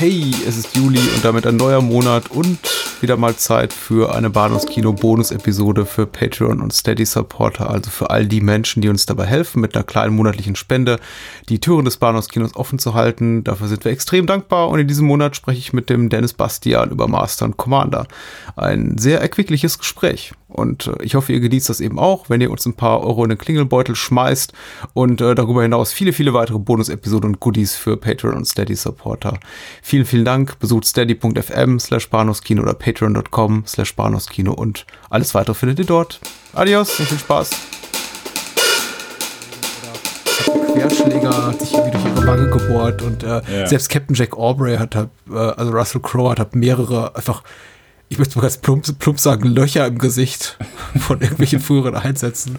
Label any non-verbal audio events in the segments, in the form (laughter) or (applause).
Hey, es ist Juli und damit ein neuer Monat und wieder mal Zeit für eine Bahnhofskino-Bonus-Episode für Patreon und Steady-Supporter, also für all die Menschen, die uns dabei helfen, mit einer kleinen monatlichen Spende die Türen des Bahnhofskinos offen zu halten. Dafür sind wir extrem dankbar und in diesem Monat spreche ich mit dem Dennis Bastian über Master und Commander. Ein sehr erquickliches Gespräch. Und äh, ich hoffe, ihr genießt das eben auch, wenn ihr uns ein paar Euro in den Klingelbeutel schmeißt und äh, darüber hinaus viele, viele weitere Bonus-Episoden und Goodies für Patreon und Steady-Supporter. Vielen, vielen Dank. Besucht steady.fm slash Bahnhofskino oder patreon.com slash Bahnhofskino und alles weitere findet ihr dort. Adios und viel Spaß. Querschläger hat sich irgendwie durch ihre Wange gebohrt und äh, ja. selbst Captain Jack Aubrey hat, hat äh, also Russell Crowe hat, hat mehrere einfach ich möchte mal ganz plump, plump sagen, Löcher im Gesicht von (laughs) irgendwelchen früheren Einsätzen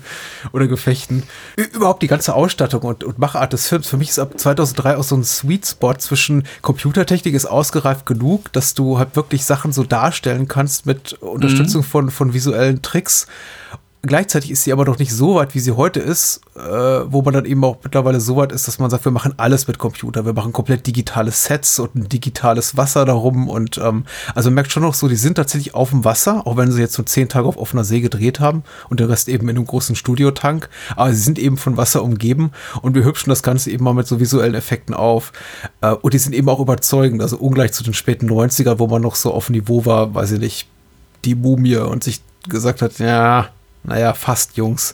oder Gefechten. Überhaupt die ganze Ausstattung und, und Machart des Films. Für mich ist ab 2003 auch so ein Sweet Spot zwischen Computertechnik ist ausgereift genug, dass du halt wirklich Sachen so darstellen kannst mit Unterstützung mhm. von, von visuellen Tricks Gleichzeitig ist sie aber noch nicht so weit, wie sie heute ist, äh, wo man dann eben auch mittlerweile so weit ist, dass man sagt, wir machen alles mit Computer. Wir machen komplett digitale Sets und ein digitales Wasser darum. Und ähm, also man merkt schon noch so, die sind tatsächlich auf dem Wasser, auch wenn sie jetzt so zehn Tage auf offener See gedreht haben und der Rest eben in einem großen Studiotank. Aber sie sind eben von Wasser umgeben und wir hübschen das Ganze eben mal mit so visuellen Effekten auf. Äh, und die sind eben auch überzeugend, also ungleich zu den späten 90ern, wo man noch so auf Niveau war, weiß ich nicht, die Mumie und sich gesagt hat, ja, naja, fast Jungs.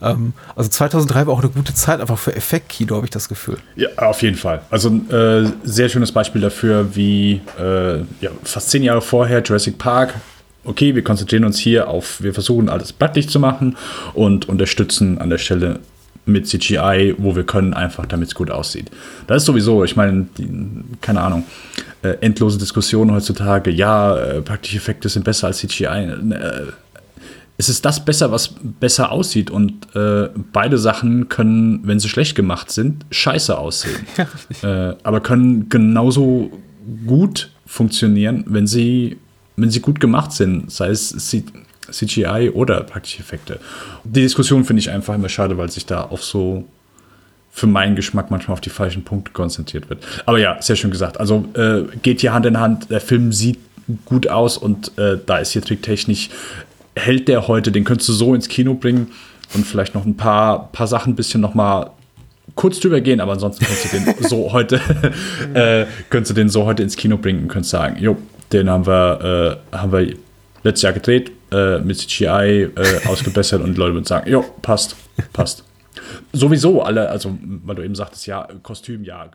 Ähm, also 2003 war auch eine gute Zeit, einfach für Effektkino, habe ich das Gefühl. Ja, auf jeden Fall. Also ein äh, sehr schönes Beispiel dafür, wie äh, ja, fast zehn Jahre vorher Jurassic Park. Okay, wir konzentrieren uns hier auf, wir versuchen alles plattlich zu machen und unterstützen an der Stelle mit CGI, wo wir können, einfach damit es gut aussieht. Das ist sowieso, ich meine, keine Ahnung, äh, endlose Diskussionen heutzutage, ja, äh, praktische Effekte sind besser als CGI. Äh, es ist das besser, was besser aussieht. Und äh, beide Sachen können, wenn sie schlecht gemacht sind, scheiße aussehen. (laughs) äh, aber können genauso gut funktionieren, wenn sie, wenn sie gut gemacht sind, sei es CGI oder praktische Effekte. Die Diskussion finde ich einfach immer schade, weil sich da auf so für meinen Geschmack manchmal auf die falschen Punkte konzentriert wird. Aber ja, sehr schön gesagt. Also äh, geht hier Hand in Hand. Der Film sieht gut aus und äh, da ist hier tricktechnisch hält der heute? Den könntest du so ins Kino bringen und vielleicht noch ein paar, paar Sachen ein bisschen noch mal kurz drüber gehen, aber ansonsten könntest du den (laughs) so heute, äh, könntest du den so heute ins Kino bringen und könntest sagen, jo, den haben wir, äh, haben wir letztes Jahr gedreht, äh, mit CGI äh, ausgebessert und Leute würden sagen, jo, passt, passt. Sowieso alle, also weil du eben sagtest, ja, Kostüm, ja,